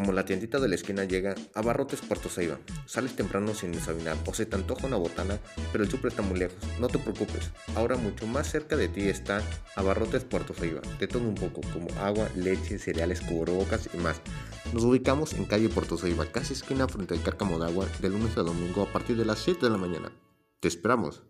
Como la tiendita de la esquina llega, Abarrotes Puerto Ceiba. Sales temprano sin desabinar o se te antoja una botana, pero el súper está muy lejos. No te preocupes, ahora mucho más cerca de ti está Abarrotes Puerto Ceiba. Te todo un poco, como agua, leche, cereales, cubrebocas y más. Nos ubicamos en calle Puerto Ceiba, casi esquina frente al cárcamo de agua, de lunes a domingo a partir de las 7 de la mañana. Te esperamos.